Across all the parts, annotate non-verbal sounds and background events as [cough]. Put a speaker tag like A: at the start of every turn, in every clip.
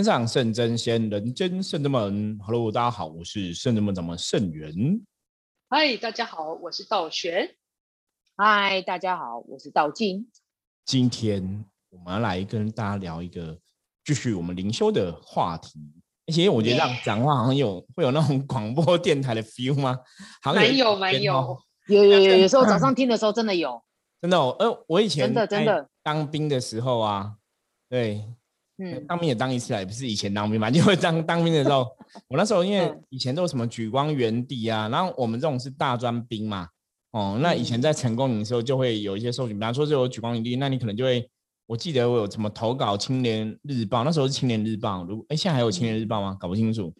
A: 天上圣真仙，人间圣真门。Hello，大家好，我是圣真门掌门圣元。
B: 嗨，大家好，我是道玄。
C: 嗨，大家好，我是道静。
A: 今天我们要来跟大家聊一个，继续我们灵修的话题。而且我觉得这样讲话好像有会有那种广播电台的 feel 吗？[laughs] 好像
B: 没有，没有，
C: 有有有，有时候早上听的时候真的有，
A: 真的哦。呃，我以前
C: 真的真的
A: 当兵的时候啊，对。嗯，当兵也当一次啊，也不是以前当兵嘛，[laughs] 就会当当兵的时候，我那时候因为以前都有什么举光原地啊，然后我们这种是大专兵嘛，哦，那以前在成功营的时候就会有一些受训，比方说是有举光原地，那你可能就会，我记得我有什么投稿青年日报，那时候是青年日报，如哎现在还有青年日报吗？搞不清楚，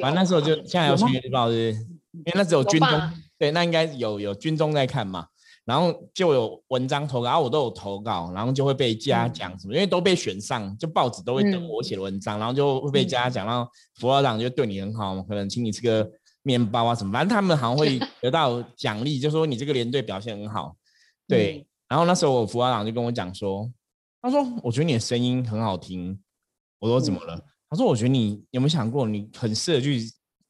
A: 反正那时候就现在还有青年日报是，因为那时候军中，对，那应该有有军中在看嘛。然后就有文章投稿，然后我都有投稿，然后就会被嘉奖什么，因为都被选上，就报纸都会等我写的文章，然后就会被嘉奖，然后辅导长就对你很好，可能请你吃个面包啊什么，反正他们好像会得到奖励，就说你这个连队表现很好，对。然后那时候我辅导长就跟我讲说，他说我觉得你的声音很好听，我说怎么了？他说我觉得你有没有想过，你很适合去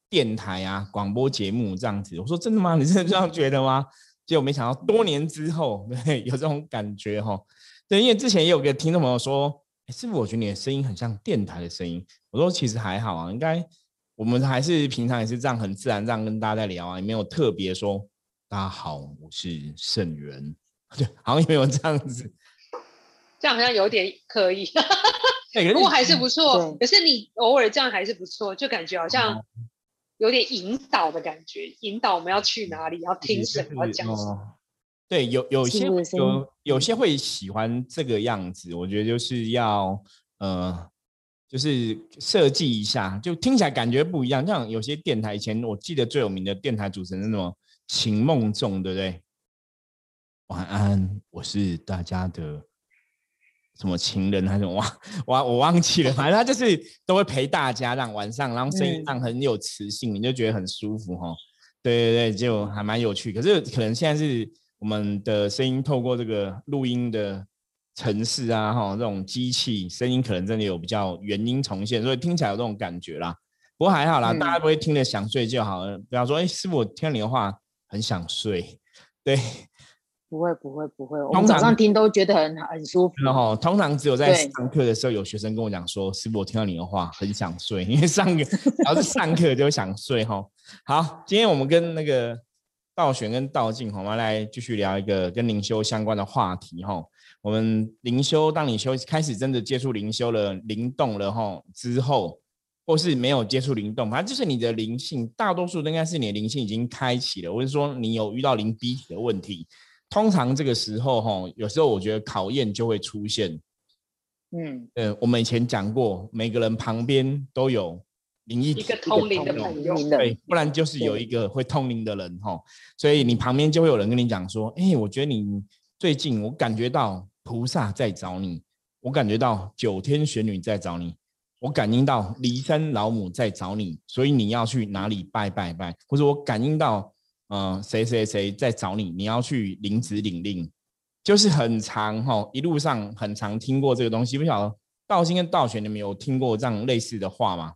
A: 电台啊广播节目这样子？我说真的吗？你真的这样觉得吗？结果没想到，多年之后，[laughs] 对，有这种感觉哈。对，因为之前也有个听众朋友说：“师傅，我觉得你的声音很像电台的声音。”我说：“其实还好啊，应该我们还是平常也是这样很自然这样跟大家在聊啊，也没有特别说大家好，我是盛元。[laughs] 对，好像也没有这样子，
B: 这样好像有点刻意。[laughs] 不过还是不错。可是你偶尔这样还是不错，就感觉好像。有点引导的感觉，引导我们要去哪里，要听什么，要讲什么。
A: 对，有有些有有些会喜欢这个样子，我觉得就是要呃，就是设计一下，就听起来感觉不一样。像有些电台以前我记得最有名的电台主持人是什么？秦梦仲，对不对？晚安，我是大家的。什么情人还是我我 [laughs] 我忘记了，反正他就是都会陪大家，让晚上，然后声音上很有磁性，你就觉得很舒服哈。对对对，就还蛮有趣。可是可能现在是我们的声音透过这个录音的城市啊，哈，这种机器声音可能真的有比较原音重现，所以听起来有这种感觉啦。不过还好啦，大家不会听得想睡就好了。比方说，哎，师傅，我听你的话很想睡，[laughs] 对。
C: 不会不会不会，我们早上听都觉得很很舒服。
A: 然后通常只有在上课的时候，有学生跟我讲说：“师傅，我听到你的话很想睡，因为上个然后是上课就想睡。”哈，好，今天我们跟那个道玄跟道静，我们来继续聊一个跟灵修相关的话题。哈，我们灵修，当你修开始真的接触灵修了、灵动了哈之后，或是没有接触灵动，反正就是你的灵性，大多数都应该是你的灵性已经开启了，或者说你有遇到灵逼体的问题。通常这个时候，哈，有时候我觉得考验就会出现。嗯，呃，我们以前讲过，每个人旁边都有灵异
B: 一个通灵的朋友，
A: 对，不然就是有一个会通灵的人，哈。所以你旁边就会有人跟你讲说：“哎，我觉得你最近我感觉到菩萨在找你，我感觉到九天玄女在找你，我感应到骊山老母在找你，所以你要去哪里拜拜拜，或者我感应到。”嗯，谁谁谁在找你？你要去领旨领令，就是很长哈，一路上很常听过这个东西。不晓得道心跟道玄，你们有听过这样类似的话吗？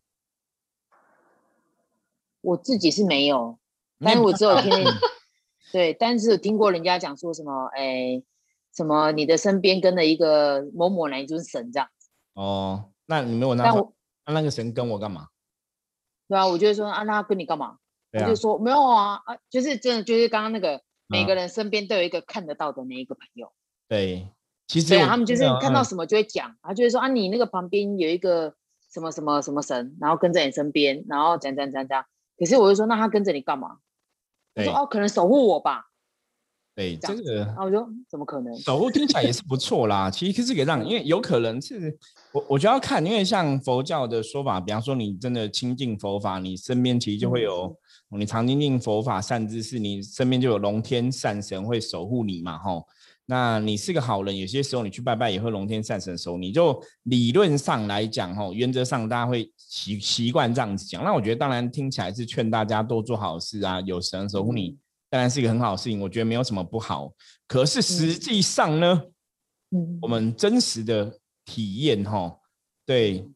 C: 我自己是没有，[laughs] 但是我只有听，[laughs] 对，但是听过人家讲说什么，哎，什么你的身边跟了一个某某哪一尊神这样。
A: 哦，那你没有那那那个神跟我干嘛？
C: 对啊，我就说啊，那跟你干嘛？他就说没有啊啊，就是真的，就是刚刚那个每个人身边都有一个看得到的那一个朋友。
A: 对，其实
C: 他们就是看到什么就会讲，他就会说啊，你那个旁边有一个什么什么什么神，然后跟在你身边，然后讲讲讲讲。可是我就说，那他跟着你干嘛？他说哦，可能守护我吧。
A: 对，这个，
C: 那我就怎么可能？
A: 守护听起来也是不错啦。其实是给让，因为有可能是我，我就要看，因为像佛教的说法，比方说你真的亲近佛法，你身边其实就会有。你常听听佛法善知识，你身边就有龙天善神会守护你嘛？吼，那你是个好人，有些时候你去拜拜也会龙天善神守你。就理论上来讲，吼，原则上大家会习习惯这样子讲。那我觉得当然听起来是劝大家多做好事啊，有神守护你，当然是一个很好的事情。我觉得没有什么不好。可是实际上呢，我们真实的体验，吼，对。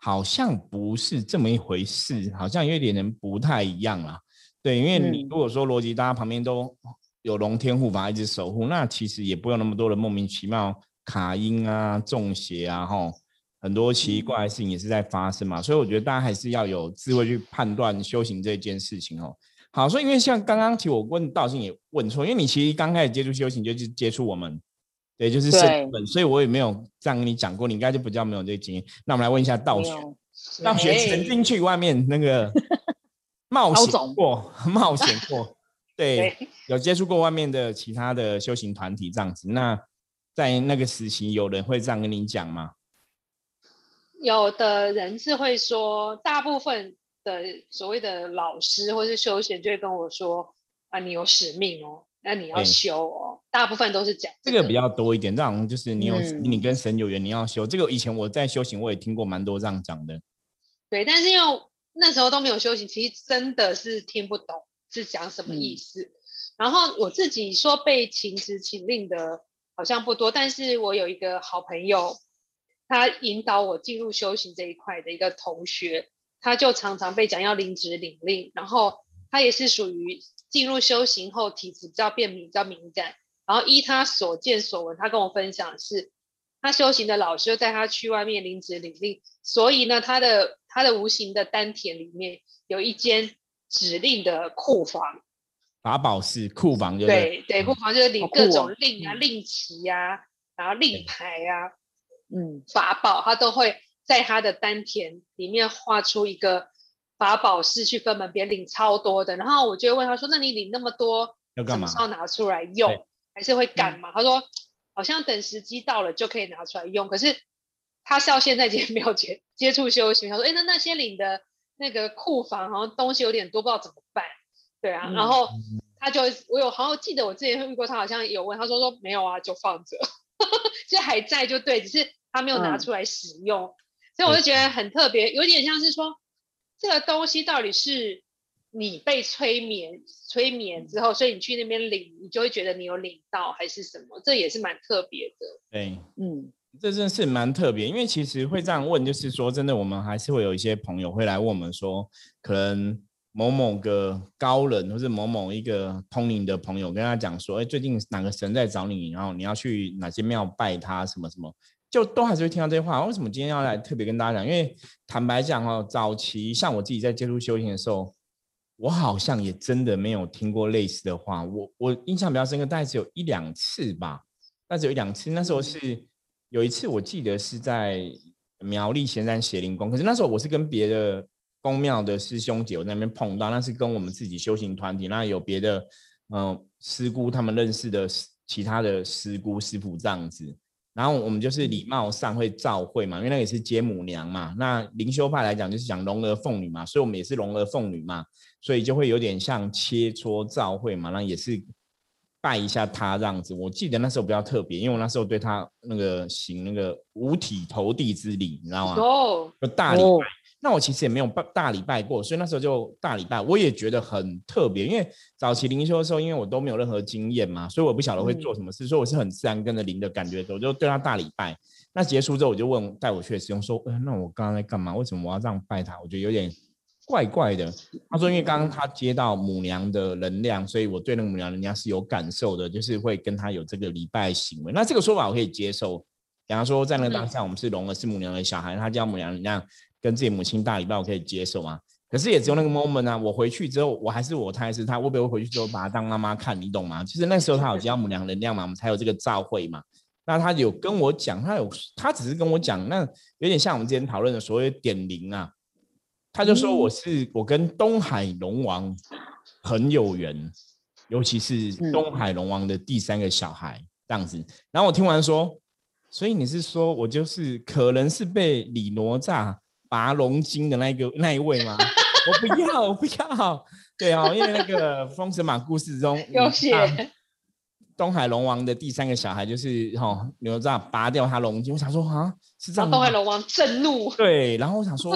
A: 好像不是这么一回事，好像有点点不太一样啦。对，因为你如果说逻辑大家旁边都有龙天护法一直守护，那其实也不用那么多的莫名其妙卡音啊、中邪啊，吼，很多奇怪的事情也是在发生嘛。所以我觉得大家还是要有智慧去判断修行这件事情哦。好，所以因为像刚刚其实我问道信也问错，因为你其实刚开始接触修行就是接触我们，对，就是圣本，所以我也没有这样跟你讲过，你应该就比较没有这个经验。那我们来问一下道玄，道玄曾经去外面那个。[laughs] 冒险过，冒险过，[laughs] 对，有接触过外面的其他的修行团体这样子。那在那个时期，有人会这样跟你讲吗？
B: 有的人是会说，大部分的所谓的老师或是修行就会跟我说：“啊，你有使命哦，那你要修哦。”大部分都是讲
A: 这个比较多一点，这样就是你有你跟神有缘，你要修。这个以前我在修行，我也听过蛮多这样讲的。
B: 对，但是因为。那时候都没有修行，其实真的是听不懂是讲什么意思。然后我自己说被请职请令的好像不多，但是我有一个好朋友，他引导我进入修行这一块的一个同学，他就常常被讲要领职领令。然后他也是属于进入修行后体质比较变敏、比较敏感。然后依他所见所闻，他跟我分享是，他修行的老师带他去外面领职领令，所以呢，他的。他的无形的丹田里面有一间指令的库房，
A: 法宝是库房，
B: 对对，库房就是领各种令啊、令旗啊，然后令牌啊，嗯，法宝他都会在他的丹田里面画出一个法宝是去分门别领超多的。然后我就问他说：“那你领那么多，
A: 要干嘛？
B: 要拿出来用，还是会干嘛？”他说：“好像等时机到了就可以拿出来用。”可是。他到现在也没有接接触修行，他说：“哎，那那些领的那个库房好像东西有点多，不知道怎么办。”对啊，然后他就我有好像记得我之前遇过他，好像有问他说说没有啊，就放着，就还在就对，只是他没有拿出来使用，所以我就觉得很特别，有点像是说这个东西到底是你被催眠催眠之后，所以你去那边领，你就会觉得你有领到还是什么，这也是蛮特别的。
A: 对，嗯。这真是蛮特别，因为其实会这样问，就是说真的，我们还是会有一些朋友会来问我们说，可能某某个高人或是某某一个通灵的朋友跟他讲说，哎，最近哪个神在找你，然后你要去哪些庙拜他，什么什么，就都还是会听到这些话。为什么今天要来特别跟大家讲？因为坦白讲哦，早期像我自己在接触修行的时候，我好像也真的没有听过类似的话。我我印象比较深刻，大概只有一两次吧，那只有一两次，那时候是。有一次我记得是在苗栗仙山邪灵宫，可是那时候我是跟别的宫庙的师兄姐我那边碰到，那是跟我们自己修行团体，那有别的嗯师姑他们认识的其他的师姑师傅这样子，然后我们就是礼貌上会照会嘛，因为那也是接母娘嘛，那灵修派来讲就是讲龙儿凤女嘛，所以我们也是龙儿凤女嘛，所以就会有点像切磋照会嘛，那也是。拜一下他这样子，我记得那时候比较特别，因为我那时候对他那个行那个五体投地之礼，你知道吗？哦，就大礼拜。那我其实也没有拜大礼拜过，所以那时候就大礼拜，我也觉得很特别。因为早期灵修的时候，因为我都没有任何经验嘛，所以我不晓得会做什么事，所以我是很自然跟着灵的感觉走，就对他大礼拜。那结束之后，我就问带我去的师兄说：“那我刚刚在干嘛？为什么我要这样拜他？我觉得有点。”怪怪的，他说，因为刚刚他接到母娘的能量，所以我对那个母娘能量是有感受的，就是会跟他有这个礼拜行为。那这个说法我可以接受。比方说，在那个当下，我们是龙儿，是母娘的小孩，他叫母娘能量跟自己母亲大礼拜，我可以接受吗？可是也只有那个 moment 啊，我回去之后，我还是我，他还是他，我不会回去之后把他当妈妈看，你懂吗？其实那时候他有接到母娘能量嘛，我们才有这个召会嘛。那他有跟我讲，他有他只是跟我讲，那有点像我们之前讨论的所谓点灵啊。他就说我是我跟东海龙王很有缘，尤其是东海龙王的第三个小孩这样子。然后我听完说，所以你是说我就是可能是被李哪吒拔龙筋的那个那一位吗？[laughs] 我不要，我不要。对啊，因为那个《封神榜》故事中
B: 有写
A: 东海龙王的第三个小孩就是哈哪吒拔掉他龙筋。我想说啊，是这样。
B: 东海龙王震怒。
A: 对，然后我想说。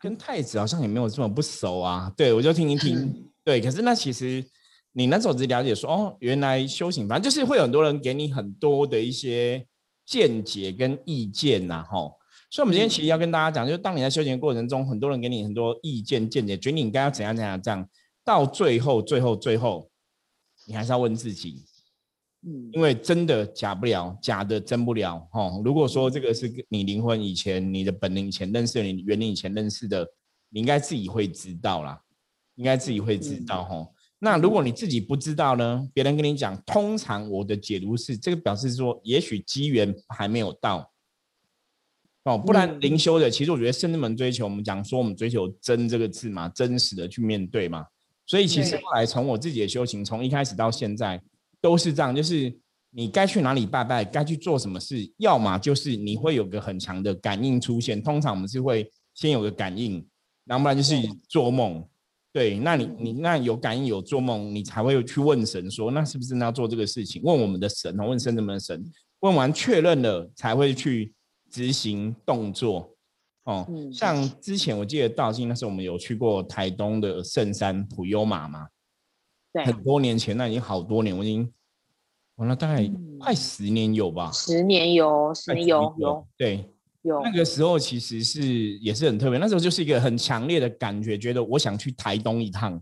A: 跟太子好像也没有这么不熟啊，对我就听一听，对，可是那其实你那时候只了解说，哦，原来修行反正就是会有很多人给你很多的一些见解跟意见呐，吼，所以，我们今天其实要跟大家讲，就是当你在修行过程中，很多人给你很多意见见解，觉得你应该要怎样怎样这样，到最后，最后，最后，你还是要问自己，嗯，因为真的假不了，假的真不了，哈。如果说这个是你灵魂以前、你的本灵以前认识、你原灵以前认识的，你应该自己会知道啦，应该自己会知道，哈。那如果你自己不知道呢？别人跟你讲，通常我的解读是，这个表示说，也许机缘还没有到。哦，不然灵修的，其实我觉得圣人们追求，我们讲说我们追求真这个字嘛，真实的去面对嘛。所以其实后来从我自己的修行，从一开始到现在都是这样，就是你该去哪里拜拜，该去做什么事，要么就是你会有个很强的感应出现。通常我们是会先有个感应，然后不然就是做梦。对，那你你那有感应有做梦，你才会去问神说，那是不是要做这个事情？问我们的神哦，问圣人们的神，问完确认了才会去。执行动作哦，像之前我记得道静那时候我们有去过台东的圣山普悠玛嘛，
C: 对，
A: 很多年前，那已经好多年，我已经完了，大概快十年有吧，
C: 十年有，十年有有，
A: 对，
C: 有。
A: 那个时候其实是也是很特别，那时候就是一个很强烈的感觉，觉得我想去台东一趟，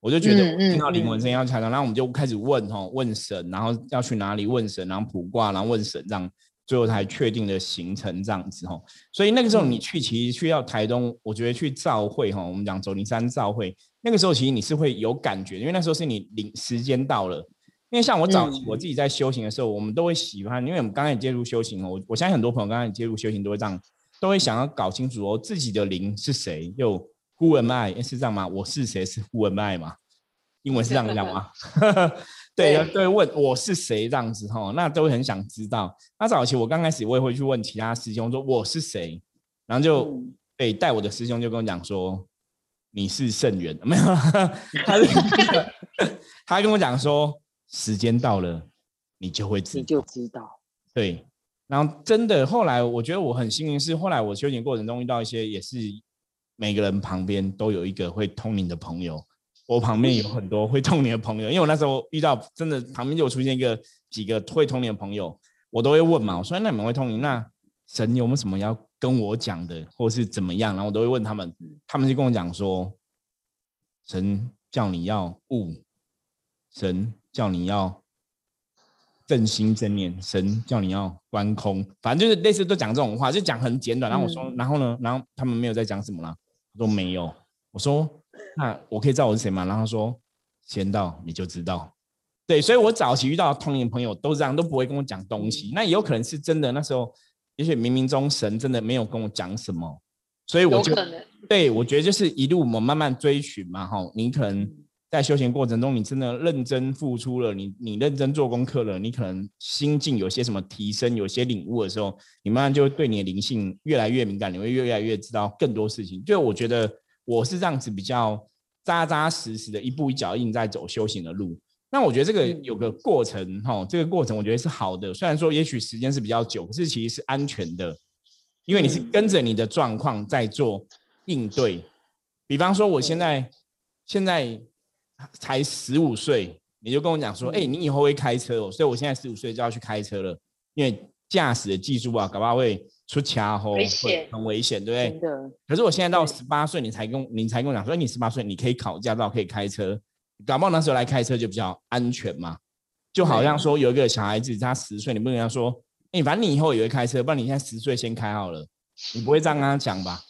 A: 我就觉得听到灵魂声音要台东，然后我们就开始问哈，问神，然后要去哪里问神，然后卜卦，然后问神这样。最后才确定的行程这样子哈，所以那个时候你去其实去到台东，我觉得去造会哈，我们讲走灵山造会，那个时候其实你是会有感觉，因为那时候是你领时间到了。因为像我早期我自己在修行的时候，我们都会喜欢，因为我们刚开始接触修行哦，我我相信很多朋友刚开始接触修行都会这样，都会想要搞清楚哦自己的灵是谁，又 Who am I？是这样吗？我是谁？是 Who am I 吗？英文是这样讲吗？[laughs] 对对，问我是谁这样子哈，那都很想知道。那早期我刚开始我也会去问其他师兄说我是谁，然后就对带我的师兄就跟我讲说你是圣元，[laughs] 没有，他 [laughs] 他跟我讲说时间到了你就会知，
C: 你就知道。
A: 对，然后真的后来我觉得我很幸运是后来我修行过程中遇到一些也是每个人旁边都有一个会通灵的朋友。我旁边有很多会通灵的朋友，因为我那时候遇到真的旁边就出现一个几个会通灵的朋友，我都会问嘛，我说那你们会通灵，那神有没有什么要跟我讲的，或是怎么样？然后我都会问他们，他们就跟我讲说，神叫你要悟，神叫你要正心正念，神叫你要观空，反正就是类似都讲这种话，就讲很简短。然后我说，然后呢，然后他们没有在讲什么了，他说没有，我说。那我可以知道我是谁吗？然后说先到你就知道，对，所以我早期遇到同龄朋友都这样，都不会跟我讲东西。那也有可能是真的，那时候也许冥冥中神真的没有跟我讲什么，所以我就对我觉得就是一路我们慢慢追寻嘛，哈，你可能在修行过程中，你真的认真付出了，你你认真做功课了，你可能心境有些什么提升，有些领悟的时候，你慢慢就会对你的灵性越来越敏感，你会越来越知道更多事情。就我觉得。我是这样子比较扎扎实实的一步一脚印在走修行的路，那我觉得这个有个过程哈，这个过程我觉得是好的。虽然说也许时间是比较久，可是其实是安全的，因为你是跟着你的状况在做应对。比方说我现在现在才十五岁，你就跟我讲说，哎，你以后会开车哦，所以我现在十五岁就要去开车了，因为驾驶的技术啊，搞不好会。出卡后会很危险，对不对？可是我现在到十八岁，你才跟你才跟我讲说，你十八岁你可以考驾照，可以开车。搞不好那时候来开车就比较安全嘛。就好像说有一个小孩子，他十岁，你不能跟他说，哎，反正你以后也会开车，不然你现在十岁先开好了，你不会这样跟他讲吧？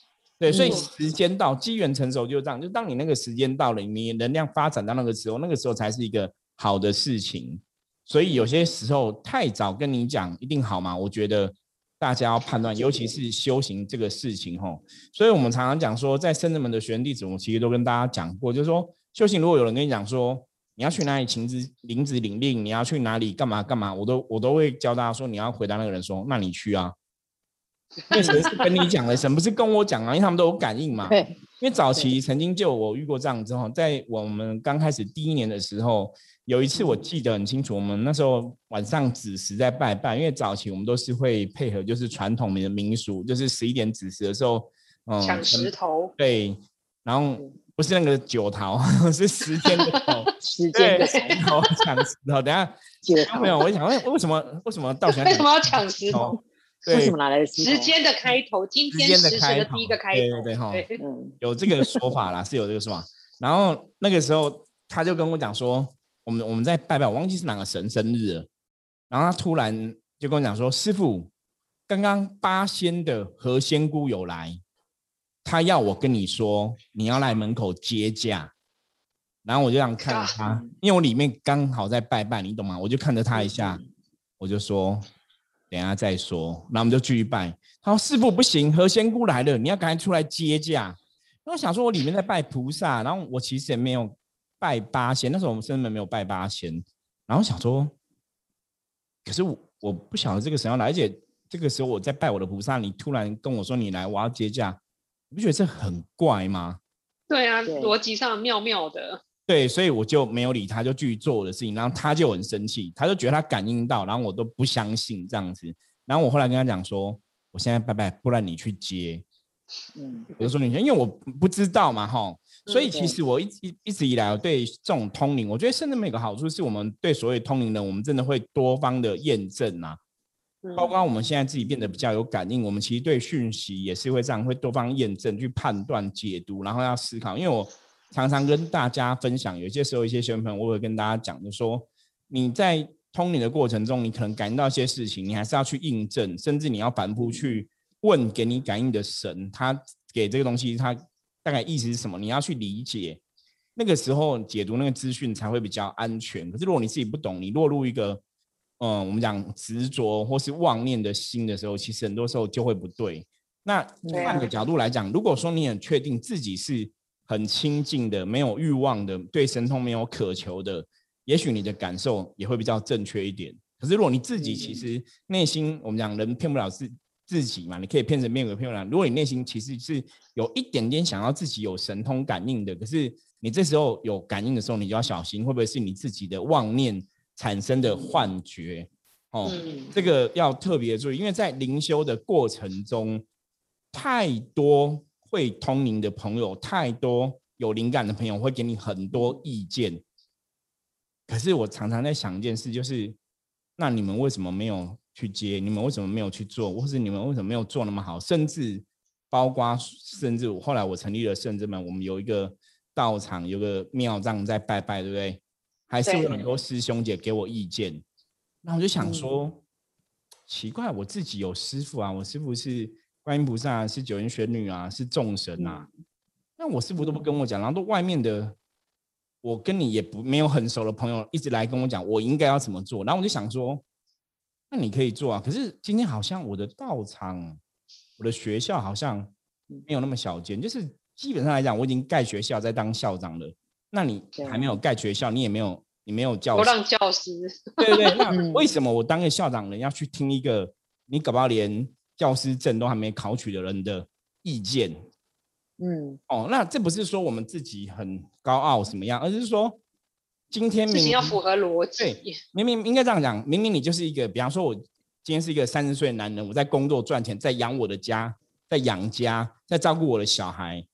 A: 对，所以时间到，机缘成熟就这样。就当你那个时间到了，你能量发展到那个时候，那个时候才是一个好的事情。所以有些时候太早跟你讲一定好吗？我觉得。大家要判断，尤其是修行这个事情，吼，所以我们常常讲说，在圣人们的学员弟子，我其实都跟大家讲过，就是说，修行如果有人跟你讲说，你要去哪里请旨领旨领令，你要去哪里干嘛干嘛，我都我都会教大家说，你要回答那个人说，那你去啊，因为神是跟你讲的，神不是跟我讲啊，因为他们都有感应嘛。对。因为早期曾经就我遇过这样之后，在我们刚开始第一年的时候。有一次我记得很清楚，我们那时候晚上子时在拜拜，因为早期我们都是会配合，就是传统的民俗，就是十一点子时的时候，
B: 嗯，抢石头，
A: 对，然后不是那个九桃，[laughs] 是时间的 [laughs] 头，
C: 时间的
A: 头抢石头。等下 [laughs] 没有，我想问为什么为什么道玄
B: 为什么要抢石头？
C: 为什么拿来
B: 时间的开头？今天时辰的第一个开头，
A: 对对对哈，有这个说法啦，是有这个说法。然后那个时候他就跟我讲说，我们我们在拜拜，我忘记是哪个神生日了。然后他突然就跟我讲说，师傅，刚刚八仙的何仙姑有来，他要我跟你说，你要来门口接驾。然后我就想看着他，因为我里面刚好在拜拜，你懂吗？我就看着他一下，我就说，等下再说。然后我们就继续拜。他说：“师傅不行，何仙姑来了，你要赶紧出来接驾。”那我想说，我里面在拜菩萨，然后我其实也没有拜八仙，那时候我们生门没有拜八仙。然后想说，可是我我不晓得这个神要来，而且这个时候我在拜我的菩萨，你突然跟我说你来，我要接驾，你不觉得这很怪吗？
B: 对啊，逻辑上妙妙的。
A: 对，所以我就没有理他，就继续做我的事情。然后他就很生气，他就觉得他感应到，然后我都不相信这样子。然后我后来跟他讲说，我现在拜拜，不然你去接。嗯，我就说你，因为我不知道嘛，哈。所以其实我一一一直以来，我对这种通灵，我觉得甚至有个好处是我们对所谓通灵人，我们真的会多方的验证啊。包括我们现在自己变得比较有感应，我们其实对讯息也是会这样，会多方验证去判断、解读，然后要思考。因为我。常常跟大家分享，有些时候一些学员朋友，我会跟大家讲，就说你在通灵的过程中，你可能感应到一些事情，你还是要去印证，甚至你要反复去问给你感应的神，他给这个东西，他大概意思是什么？你要去理解，那个时候解读那个资讯才会比较安全。可是如果你自己不懂，你落入一个嗯，我们讲执着或是妄念的心的时候，其实很多时候就会不对。那换个角度来讲，如果说你很确定自己是。很亲近的，没有欲望的，对神通没有渴求的，也许你的感受也会比较正确一点。可是如果你自己其实内心，我们讲人骗不了自自己嘛，你可以骗成面鬼骗不了。如果你内心其实是有一点点想要自己有神通感应的，可是你这时候有感应的时候，你就要小心，会不会是你自己的妄念产生的幻觉？哦，这个要特别注意，因为在灵修的过程中，太多。会通灵的朋友太多，有灵感的朋友会给你很多意见。可是我常常在想一件事，就是那你们为什么没有去接？你们为什么没有去做？或是你们为什么没有做那么好？甚至包括甚至后来我成立了圣智门，我们有一个道场，有个庙葬在拜拜，对不对？还是有很多师兄姐给我意见。那我就想说，奇怪，我自己有师傅啊，我师傅是。观音菩萨是九天玄女啊，是众神啊。那我师傅都不跟我讲，然后都外面的，我跟你也不没有很熟的朋友一直来跟我讲，我应该要怎么做。然后我就想说，那你可以做啊。可是今天好像我的道场，我的学校好像没有那么小间，就是基本上来讲，我已经盖学校在当校长了。那你还没有盖学校，你也没有，你没有教，
B: 不让教师。
A: 对对，那为什么我当个校长人要去听一个你搞不好连？教师证都还没考取的人的意见，嗯，哦，那这不是说我们自己很高傲什么样，而是说今天明明
B: 要符合逻辑，
A: 对，明明应该这样讲，明明你就是一个，比方说，我今天是一个三十岁的男人，我在工作赚钱，在养我的家，在养家，在照顾我的小孩，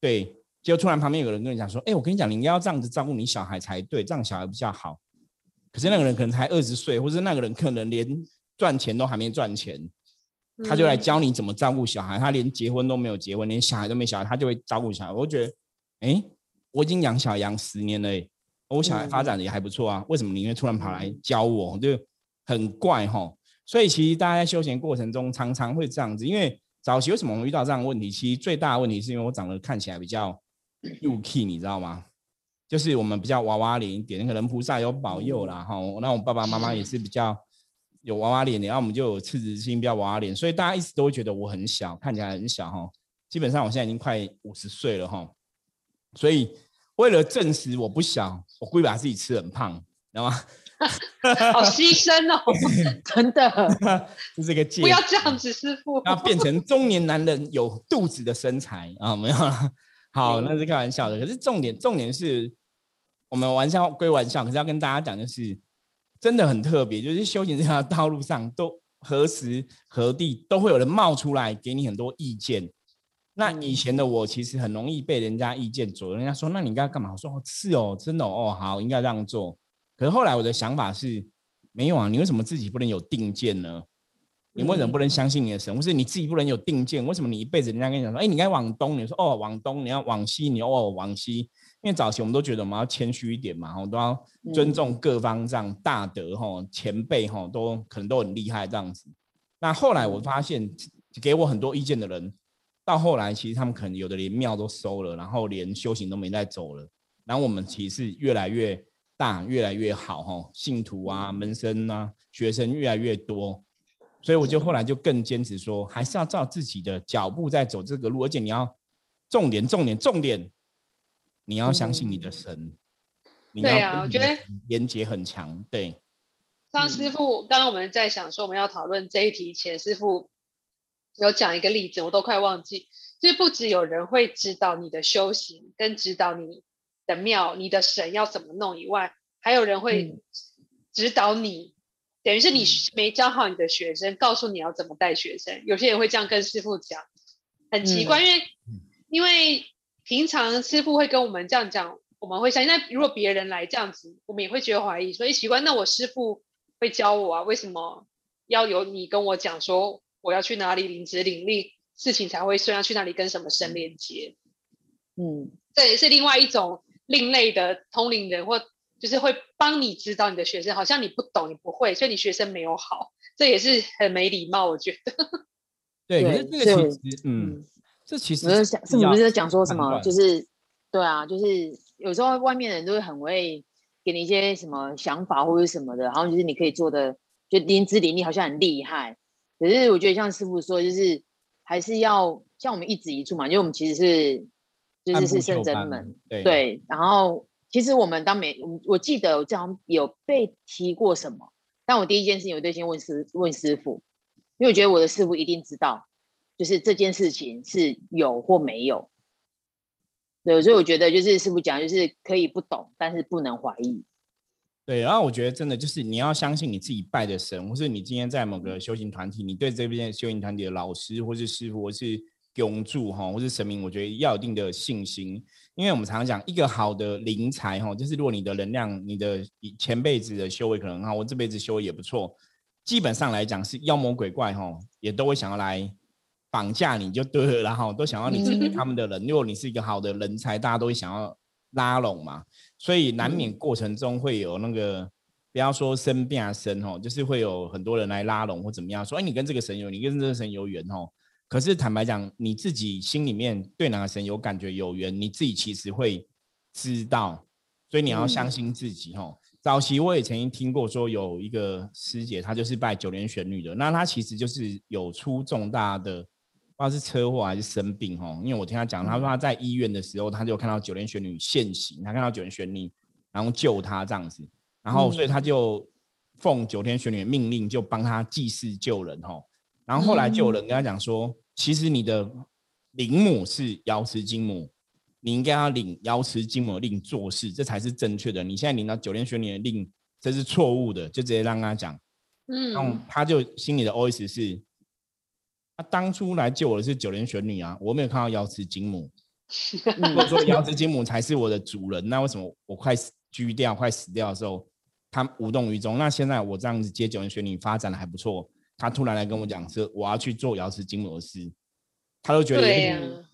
A: 对，结果突然旁边有个人跟你讲说，哎，我跟你讲，你应该要这样子照顾你小孩才对，这样小孩比较好。可是那个人可能才二十岁，或者那个人可能连赚钱都还没赚钱。他就来教你怎么照顾小孩，他连结婚都没有结婚，连小孩都没小孩，他就会照顾小孩。我觉得，哎，我已经养小羊十年了，我小孩发展的也还不错啊，为什么你会突然跑来教我？就很怪哈。所以其实大家在休闲过程中常常会这样子，因为早期为什么我们遇到这样的问题？其实最大的问题是因为我长得看起来比较幼 key，你知道吗？就是我们比较娃娃脸一点，可能菩萨有保佑啦哈。那我爸爸妈妈也是比较。有娃娃脸的，然后我们就有赤子之心，比较娃娃脸，所以大家一直都会觉得我很小，看起来很小哈。基本上我现在已经快五十岁了哈，所以为了证实我不小，我故意把自己吃很胖，知道吗？[laughs]
B: 好牺牲哦，[laughs]
C: 真的，
A: 是这个
B: 不要这样子，师傅，
A: 要变成中年男人有肚子的身材啊？没有了，好，那是开玩笑的。可是重点，重点是我们玩笑归玩笑，可是要跟大家讲的是。真的很特别，就是修行这条道路上，都何时何地都会有人冒出来给你很多意见。那以前的我其实很容易被人家意见左右，人家说那你应该干嘛？我说哦是哦，真的哦好，应该这样做。可是后来我的想法是，没有啊，你为什么自己不能有定见呢？你为什么不能相信你的神？或是你自己不能有定见？为什么你一辈子人家跟你讲说，哎，你应该往东，你说哦往东，你要往西，你哦往西？因为早期我们都觉得我们要谦虚一点嘛，我，都要尊重各方这样大德哈前辈哈，都可能都很厉害这样子。那后来我发现，给我很多意见的人，到后来其实他们可能有的连庙都收了，然后连修行都没再走了。然后我们其实越来越大，越来越好哈，信徒啊、门生啊、学生越来越多。所以我就后来就更坚持说，还是要照自己的脚步在走这个路，而且你要重点、重点、重点，你要相信你的神。
B: 对啊，我觉得
A: 连接很强。对，
B: 张师傅，刚刚我们在想说我们要讨论这一题前，师傅有讲一个例子，我都快忘记。就是不只有人会指导你的修行，跟指导你的庙、你的神要怎么弄以外，还有人会指导你。等于是你没教好你的学生，告诉你要怎么带学生。有些人会这样跟师傅讲，很奇怪，因为因为平常师傅会跟我们这样讲，我们会相信。那如果别人来这样子，我们也会觉得怀疑，所以奇怪。那我师傅会教我啊？为什么要有你跟我讲说我要去哪里领职领力，事情才会顺？要去哪里跟什么神连接？嗯，这也是另外一种另类的通灵人或。就是会帮你指导你的学生，好像你不懂，你不会，所以你学生没有好，这也是很没礼貌，我觉得。[laughs]
A: 对，可是这个其实，嗯，这其实
C: 是是不是讲说什么？就是，对啊，就是有时候外面的人都会很会给你一些什么想法或者什么的，然后就是你可以做的，就灵知灵力好像很厉害。可是我觉得像师傅说，就是还是要像我们一指一处嘛，因为我们其实是就是是圣真门，对，然后。其实我们当没，我我记得我这样有被提过什么，但我第一件事情我就先问师问师傅，因为我觉得我的师傅一定知道，就是这件事情是有或没有。对，所以我觉得就是师傅讲，就是可以不懂，但是不能怀疑。
A: 对，然后我觉得真的就是你要相信你自己拜的神，或是你今天在某个修行团体，你对这边修行团体的老师或是师傅或是永助哈，或是神明，我觉得要有一定的信心。因为我们常常讲，一个好的灵才哈，就是如果你的能量、你的前辈子的修为可能哈，我这辈子修为也不错，基本上来讲是妖魔鬼怪哈，也都会想要来绑架你就对了，然后都想要你成为他们的人。如果你是一个好的人才，大家都会想要拉拢嘛，所以难免过程中会有那个，不要说生变啊生哦，就是会有很多人来拉拢或怎么样，说哎你跟这个神有，你跟这个神有缘哦。可是坦白讲，你自己心里面对哪个神有感觉有缘，你自己其实会知道，所以你要相信自己哈。早期我也曾经听过说有一个师姐，她就是拜九莲玄女的，那她其实就是有出重大的，不知道是车祸还是生病哦。因为我听他讲，他说他在医院的时候，他就看到九天玄女现形，他看到九天玄女然后救他这样子，然后所以他就奉九天玄女的命令，就帮他祭祀救人哦。然后后来就有人跟他讲说，其实你的灵母是瑶池金母，你应该要领瑶池金母的令做事，这才是正确的。你现在领到九天玄女的令，这是错误的，就直接让他讲。嗯，然后他就心里的 OS 是：他当初来救我的是九连玄女啊，我没有看到瑶池金母。[laughs] 如果说瑶池金母才是我的主人，那为什么我快死、居掉、快死掉的时候，他无动于衷？那现在我这样子接九连玄女，发展的还不错。他突然来跟我讲说我要去做瑶池金母的事，他都觉得有点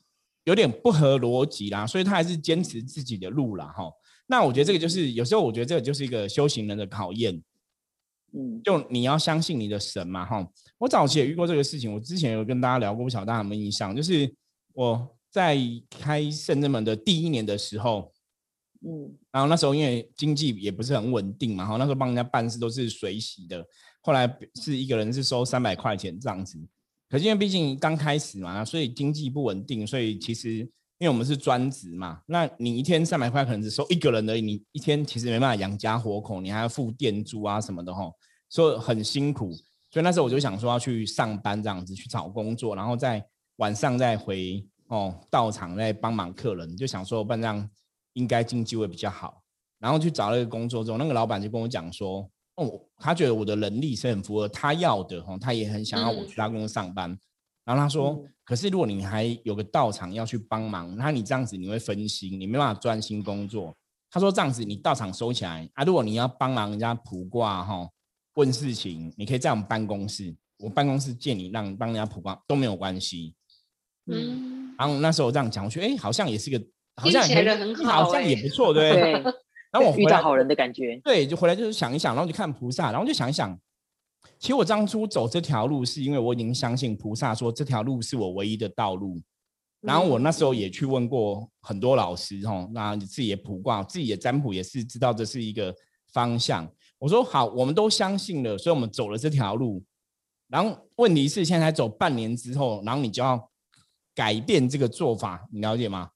A: 有点不合逻辑啦，所以他还是坚持自己的路啦。哈。那我觉得这个就是有时候我觉得这个就是一个修行人的考验，嗯，就你要相信你的神嘛哈。我早期也遇过这个事情，我之前有跟大家聊过，不晓得大家有没有印象？就是我在开圣真门的第一年的时候，嗯，然后那时候因为经济也不是很稳定嘛，哈，那时候帮人家办事都是随喜的。后来是一个人是收三百块钱这样子，可是因为毕竟刚开始嘛，所以经济不稳定，所以其实因为我们是专职嘛，那你一天三百块可能只收一个人而已，你一天其实没办法养家活口，你还要付店租啊什么的吼，所以很辛苦。所以那时候我就想说要去上班这样子去找工作，然后在晚上再回哦到场再帮忙客人，就想说办这样应该经济会比较好。然后去找那个工作之后，那个老板就跟我讲说。哦他觉得我的能力是很符合他要的哦，他也很想要我去他公司上班。然后他说：“可是如果你还有个道场要去帮忙，那你这样子你会分心，你没办法专心工作。”他说：“这样子你道场收起来啊，如果你要帮忙人家卜卦哈，问事情，你可以在我们办公室。我办公室借你让帮人家卜卦都没有关系。嗯，然后那时候这样讲，我觉得哎，好像也是个，好像
B: 很好，
A: 好像也不错，对不
C: 对？然后我遇到好人的感觉，
A: 对，就回来就是想一想，然后就看菩萨，然后就想一想，其实我当初走这条路是因为我已经相信菩萨说这条路是我唯一的道路。然后我那时候也去问过很多老师，哈，那你自己也卜卦，自己也占卜，也是知道这是一个方向。我说好，我们都相信了，所以我们走了这条路。然后问题是现在走半年之后，然后你就要改变这个做法，你了解吗？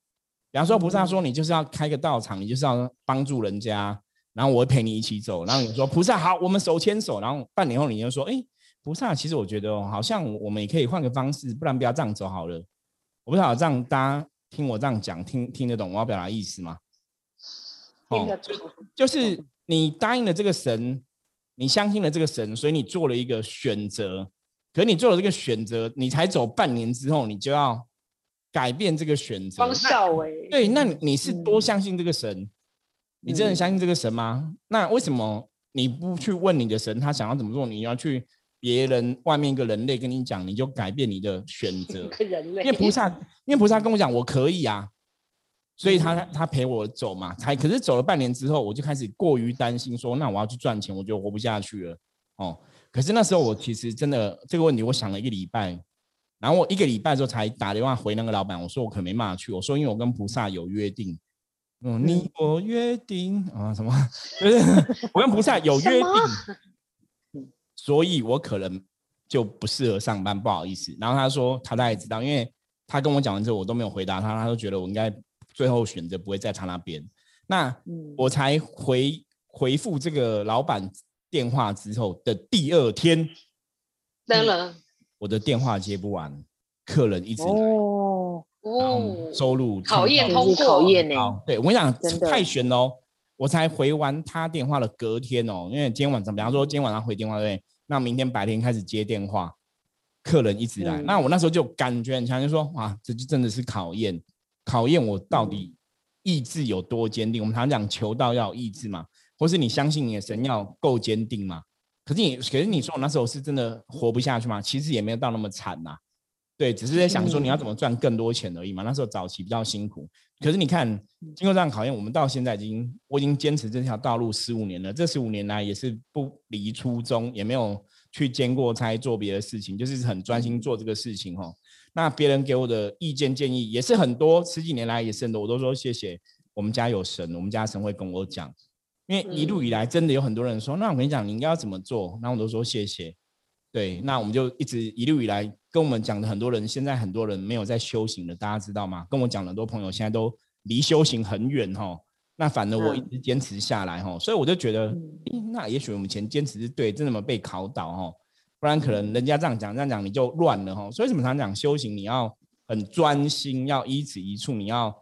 A: 比方说菩萨说你就是要开个道场，你就是要帮助人家，然后我会陪你一起走。然后你说菩萨好，我们手牵手。然后半年后你就说，哎，菩萨，其实我觉得好像我们也可以换个方式，不然不要这样走好了。我不知道这样大家听我这样讲，听听得懂我要表达意思吗？
B: 听得
A: 懂。就是你答应了这个神，你相信了这个神，所以你做了一个选择。可你做了这个选择，你才走半年之后，你就要改变这个选择。
B: 方效哎。
A: 对，那你是多相信这个神？你真的相信这个神吗？那为什么你不去问你的神，他想要怎么做？你要去？别人外面一个人类跟你讲，你就改变你的选择。
B: 人类，
A: 因为菩萨，因为菩萨跟我讲我可以啊，所以他他陪我走嘛。才可是走了半年之后，我就开始过于担心，说那我要去赚钱，我就活不下去了。哦，可是那时候我其实真的这个问题，我想了一个礼拜，然后我一个礼拜之后才打电话回那个老板，我说我可没办法去，我说因为我跟菩萨有约定，嗯，你我约定啊什么，[laughs] 就是我跟菩萨有约定。所以我可能就不适合上班，不好意思。然后他说他大概知道，因为他跟我讲完之后，我都没有回答他，他都觉得我应该最后选择不会在他那边。那我才回回复这个老板电话之后的第二天，
B: 登了，
A: 我的电话接不完，客人一直来哦哦，收入
B: 考验通过
C: 考验呢。
A: 对我跟你讲，太悬哦！我才回完他电话的隔天哦，因为今天晚上，比方说今天晚上回电话对。那明天白天开始接电话，客人一直来，那我那时候就感觉很强，就说哇，这就真的是考验，考验我到底意志有多坚定。我们常讲求道要意志嘛，或是你相信你的神要够坚定嘛。可是你，可是你说我那时候是真的活不下去吗？其实也没有到那么惨呐，对，只是在想说你要怎么赚更多钱而已嘛。那时候早期比较辛苦，可是你看经过这样考验，我们到现在已经，我已经坚持这条道路十五年了。这十五年来也是不离初衷，也没有去兼过差做别的事情，就是很专心做这个事情哦。那别人给我的意见建议也是很多，十几年来也是很多，我都说谢谢。我们家有神，我们家神会跟我讲，因为一路以来真的有很多人说，那我跟你讲，你应该要怎么做？那我都说谢谢。对，那我们就一直一路以来跟我们讲的很多人，现在很多人没有在修行的，大家知道吗？跟我讲很多朋友现在都离修行很远哈。那反而我一直坚持下来哈，所以我就觉得，那也许我们前坚持是对，真的没被考倒哈，不然可能人家这样讲这样讲你就乱了哈。所以怎么常讲修行，你要很专心，要一止一处，你要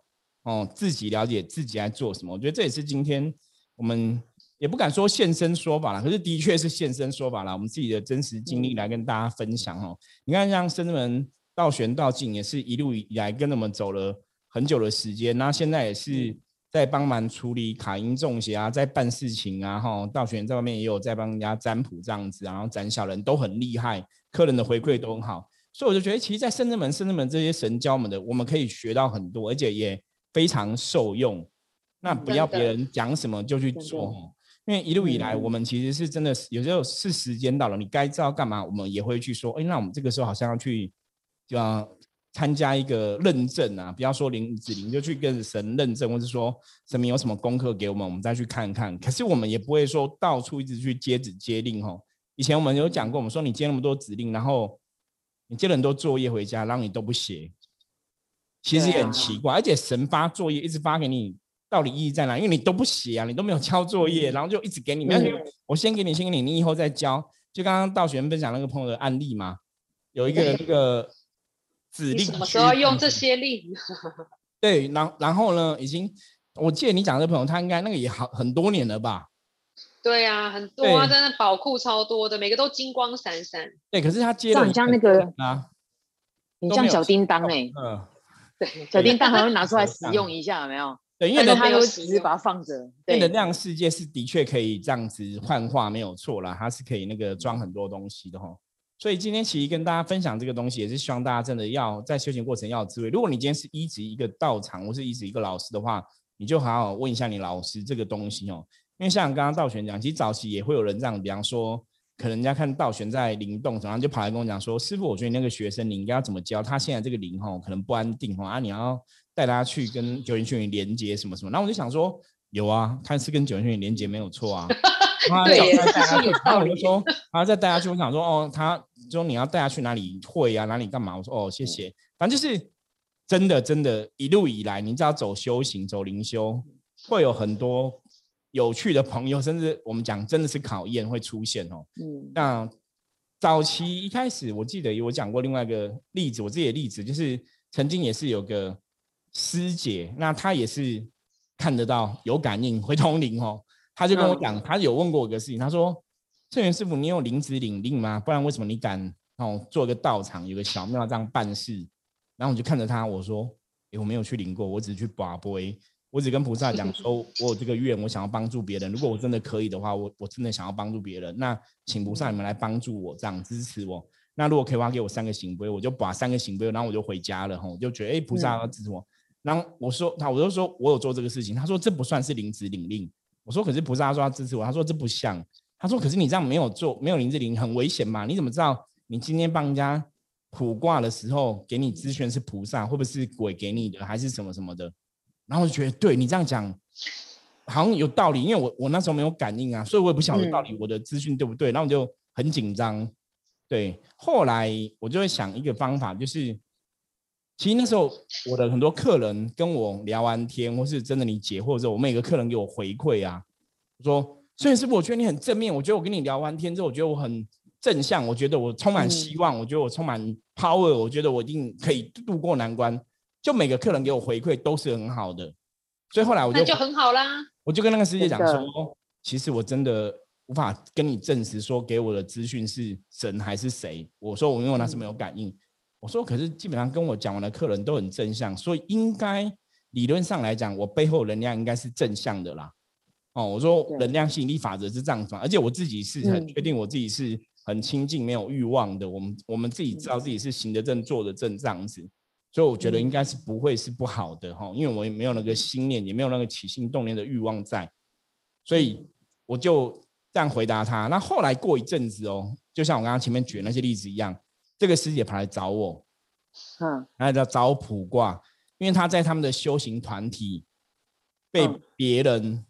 A: 哦自己了解自己在做什么。我觉得这也是今天我们。也不敢说现身说法了，可是的确是现身说法了。我们自己的真实经历来跟大家分享哦。你看，像深圳门道玄道静也是一路以来跟我们走了很久的时间，那现在也是在帮忙处理卡因中邪啊，在办事情啊，哈，道玄在外面也有在帮人家占卜这样子，然后斩小人都很厉害，客人的回馈都很好，所以我就觉得，其实，在深圳门、深圳门这些神教我们的，我们可以学到很多，而且也非常受用。那不要别人讲什么就去做。因为一路以来，我们其实是真的，有时候是时间到了，你该知道干嘛，我们也会去说，哎，那我们这个时候好像要去，就要参加一个认证啊，不要说林子林就去跟神认证，或者说神明有什么功课给我们，我们再去看看。可是我们也不会说到处一直去接旨接令吼。以前我们有讲过，我们说你接那么多指令，然后你接了很多作业回家，然后你都不写，其实也很奇怪，而且神发作业一直发给你。到底意义在哪？因为你都不写啊，你都没有交作业，然后就一直给你。我先给你，先给你，你以后再交。就刚刚道玄分享那个朋友的案例嘛，有一个那个指令，
B: 什么时候用这些令？
A: 对，然然后呢，已经我记得你讲这朋友，他应该那个也好很多年了吧？
B: 对啊，很多啊，真的宝库超多的，每个都金光闪闪。
A: 对，可是他接了
C: 很像那个啊，你像小叮当哎，嗯，对，小叮当还会拿出来 [laughs] 使用一下，有没有？
A: 因为
C: 它有只是把它放着，
A: 对，能量世界是的确可以这样子幻化，没有错啦，它是可以那个装很多东西的哈。所以今天其实跟大家分享这个东西，也是希望大家真的要在修行过程要有智慧。如果你今天是一直一个道场，或是一直一个老师的话，你就好好问一下你老师这个东西哦。因为像刚刚道玄讲，其实早期也会有人这样，比方说，可能人家看道玄在灵动，然后就跑来跟我讲说：“师傅，我觉得那个学生你应该要怎么教？他现在这个灵吼可能不安定吼啊，你要带大家去跟九元玄女连接什么什么。”然后我就想说：“有啊，他是跟九元玄女连接没有错啊。[laughs] ”
B: 对，
A: 然后我就说：“然后再带他去。”我想说：“哦，他说你要带他去哪里会啊？哪里干嘛？”我说：“哦，谢谢。”反正就是真的，真的，一路以来，你只要走修行、走灵修，会有很多。有趣的朋友，甚至我们讲真的是考验会出现哦。嗯，那早期一开始，我记得我讲过另外一个例子，我自己的例子就是曾经也是有个师姐，那她也是看得到有感应会通灵哦。[laughs] 她就跟我讲，她有问过我一个事情，她说：“圣元师傅，你有灵子领令吗？不然为什么你敢哦做个道场，有个小庙这样办事？”然后我就看着她，我说：“诶，我没有去领过，我只是去拔杯。”我只跟菩萨讲说，[laughs] 我有这个愿，我想要帮助别人。如果我真的可以的话，我我真的想要帮助别人。那请菩萨你们来帮助我，这样支持我。那如果可以的话，给我三个行杯，我就把三个行杯，然后我就回家了。哈，我就觉得，哎，菩萨要支持我。然后我说他，我就说我有做这个事情。他说这不算是灵旨领令。我说可是菩萨说他支持我。他说这不像。他说可是你这样没有做，没有灵旨领很危险嘛？你怎么知道你今天帮人家卜卦的时候给你咨询是菩萨，会不会是鬼给你的，还是什么什么的？然后我就觉得，对你这样讲，好像有道理，因为我我那时候没有感应啊，所以我也不晓得到底我的资讯对不对。然后我就很紧张。对，后来我就会想一个方法，就是其实那时候我的很多客人跟我聊完天，或是真的你解惑之后，我每个客人给我回馈啊，说虽然师傅，我觉得你很正面，我觉得我跟你聊完天之后，我觉得我很正向，我觉得我充满希望，我觉得我充满 power，我觉得我一定可以度过难关。就每个客人给我回馈都是很好的，所以后来我就
B: 那就很好啦。
A: 我就跟那个师姐讲说，其实我真的无法跟你证实说给我的资讯是神还是谁。我说我因为那是没有感应。我说可是基本上跟我讲完的客人都很正向，所以应该理论上来讲，我背后能量应该是正向的啦。哦，我说能量吸引力法则是这样子，而且我自己是很确定我自己是很清净没有欲望的。我们我们自己知道自己是行得正坐得正这样子。所以我觉得应该是不会是不好的哈，因为我也没有那个心念，也没有那个起心动念的欲望在，所以我就这样回答他。那后来过一阵子哦，就像我刚刚前面举的那些例子一样，这个师姐跑来找我，嗯，来找找卜卦，因为他在他们的修行团体被别人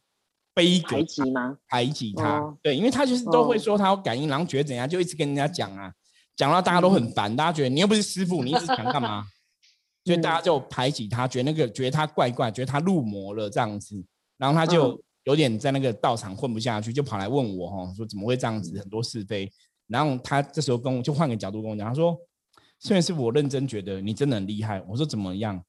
A: 背
C: 排挤吗？
A: 排挤他，对，因为他就是都会说他有感应，然后觉得怎样，就一直跟人家讲啊，讲到大家都很烦，大家觉得你又不是师傅，你一直讲干嘛？[laughs] 所以大家就排挤他，觉得那个觉得他怪怪，觉得他入魔了这样子，然后他就有点在那个道场混不下去，就跑来问我哈，说怎么会这样子，很多是非。然后他这时候跟我就换个角度跟我讲，他说：“虽然是我认真觉得你真的很厉害。”我说：“怎么样？”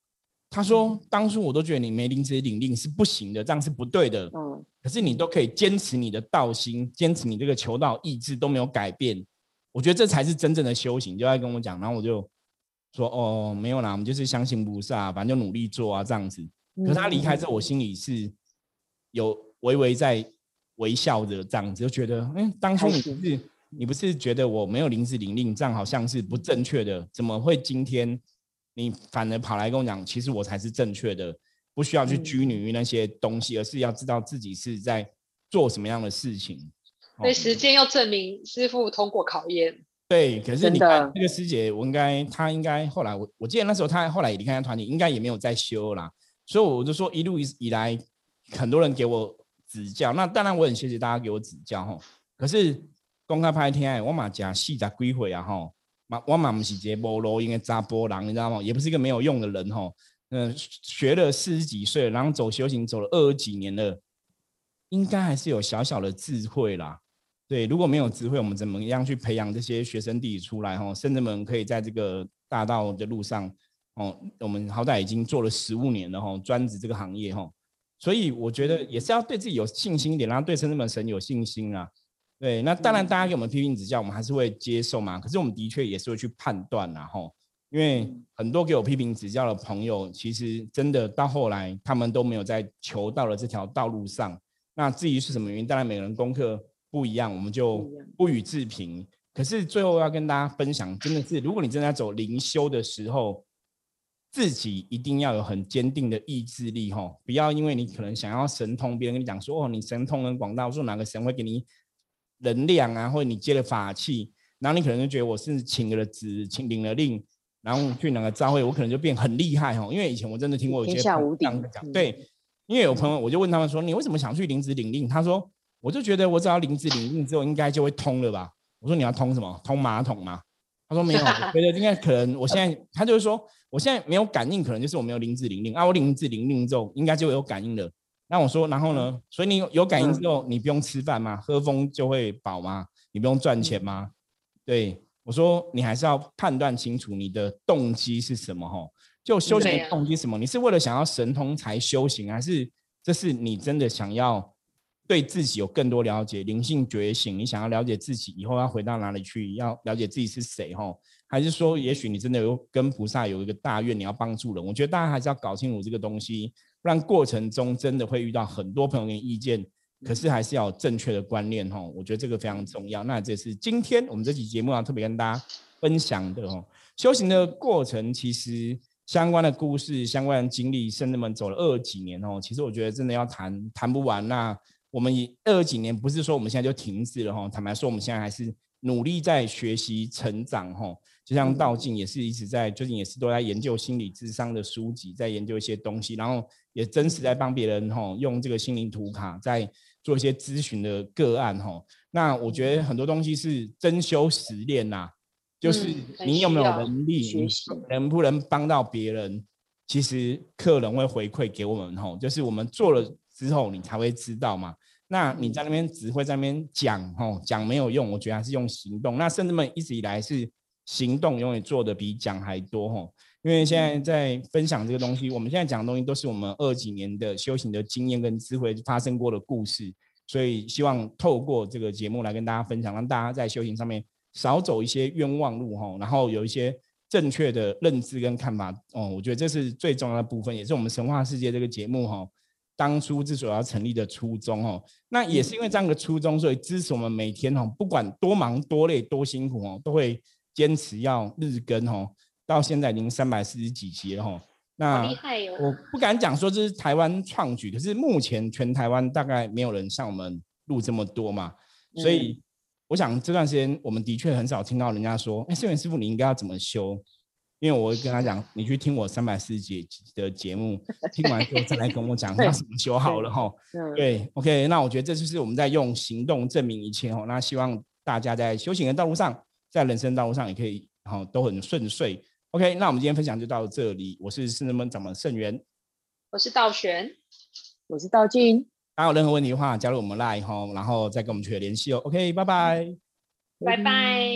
A: 他说：“当初我都觉得你没临时领令是不行的，这样是不对的。嗯，可是你都可以坚持你的道心，坚持你这个求道意志都没有改变，我觉得这才是真正的修行。”就在跟我讲，然后我就。说哦，没有啦，我们就是相信菩萨，反正就努力做啊，这样子。可是他离开之后，我心里是有微微在微笑着，这样子就觉得，嗯，当初你不是你不是觉得我没有临时领令，这样好像是不正确的，怎么会今天你反而跑来跟我讲，其实我才是正确的，不需要去拘泥于那些东西，而是要知道自己是在做什么样的事情。
B: 所以时间要证明师傅通过考验。
A: 对，可是你看那个师姐，我应该她应该后来我我记得那时候她后来离开团体，应该也没有再修啦。所以我就说一路以以来，很多人给我指教，那当然我很谢谢大家给我指教哈。可是公开拍天，我嘛讲细在归回啊吼，嘛我嘛不是接波罗，应该扎波浪，你知道吗？也不是一个没有用的人吼。嗯，学了四十几岁，然后走修行走了二十几年了，应该还是有小小的智慧啦。对，如果没有智慧，我们怎么样去培养这些学生弟子出来？吼，甚至们可以在这个大道的路上，哦，我们好歹已经做了十五年了，吼，专职这个行业，吼，所以我觉得也是要对自己有信心一点，然后对圣至们神有信心啊。对，那当然大家给我们批评指教，我们还是会接受嘛。可是我们的确也是会去判断然后，因为很多给我批评指教的朋友，其实真的到后来，他们都没有在求道的这条道路上。那至于是什么原因，当然每个人功课。不一样，我们就不予置评。可是最后要跟大家分享，真的是，如果你正在走灵修的时候，自己一定要有很坚定的意志力，哈，不要因为你可能想要神通，别人跟你讲说，哦，你神通很广大，我说哪个神会给你能量啊，或者你接了法器，然后你可能就觉得我是请了旨，请领了令，然后去哪个召会，我可能就变很厉害，哦，因为以前我真的听过有些
C: 天下无敌
A: 讲，对，因为有朋友我就问他们说，你为什么想去领旨领令？他说，我就觉得我只要领旨领令之后，应该就会通了吧。我说你要通什么？通马桶吗？他说没有，[laughs] 觉得应该可能。我现在他就是说，我现在没有感应，可能就是我没有灵智灵令啊。我灵智灵令之后，应该就有感应了。那我说，然后呢？所以你有感应之后，你不用吃饭吗？喝风就会饱吗？你不用赚钱吗？对我说，你还是要判断清楚你的动机是什么吼。就修行的动机什么？你是为了想要神通才修行，还是这是你真的想要？对自己有更多了解，灵性觉醒，你想要了解自己以后要回到哪里去，要了解自己是谁吼？还是说，也许你真的有跟菩萨有一个大愿，你要帮助人？我觉得大家还是要搞清楚这个东西，不然过程中真的会遇到很多朋友跟意见，可是还是要有正确的观念哈。我觉得这个非常重要。那这是今天我们这期节目要特别跟大家分享的哦。修行的过程其实相关的故事、相关的经历，甚至们走了二几年哦。其实我觉得真的要谈谈不完那。我们以二几年不是说我们现在就停止了哈，坦白说我们现在还是努力在学习成长哈。就像道静也是一直在最近也是都在研究心理智商的书籍，在研究一些东西，然后也真实在帮别人哈用这个心灵图卡在做一些咨询的个案哈。那我觉得很多东西是真修实练呐，就是你有没有能力，能不能帮到别人，其实客人会回馈给我们哈，就是我们做了之后你才会知道嘛。那你在那边只会在那边讲，吼讲没有用，我觉得还是用行动。那甚至们一直以来是行动永远做的比讲还多，吼。因为现在在分享这个东西，我们现在讲的东西都是我们二几年的修行的经验跟智慧发生过的故事，所以希望透过这个节目来跟大家分享，让大家在修行上面少走一些冤枉路，吼，然后有一些正确的认知跟看法。哦，我觉得这是最重要的部分，也是我们神话世界这个节目，哈。当初之所以要成立的初衷哦，那也是因为这样的初衷，所以支持我们每天哦，不管多忙多累多辛苦哦，都会坚持要日更哦。到现在已经三百四十几集了哈。那！我不敢讲说这是台湾创举，可是目前全台湾大概没有人像我们录这么多嘛。所以我想这段时间我们的确很少听到人家说：“哎，秀元师傅，你应该要怎么修？”因为我会跟他讲，你去听我三百四十集的节目，听完之后再来跟我讲要怎么修好了哈。对，OK，那我觉得这就是我们在用行动证明一切哦。那希望大家在修行的道路上，在人生道路上也可以哈都很顺遂。OK，那我们今天分享就到这里。我是圣人门掌门圣元，
B: 我是道玄，
C: 我是道静。
A: 大家有任何问题的话，加入我们 Line 哈，然后再跟我们取得联系哦。OK，拜拜，
B: 拜拜。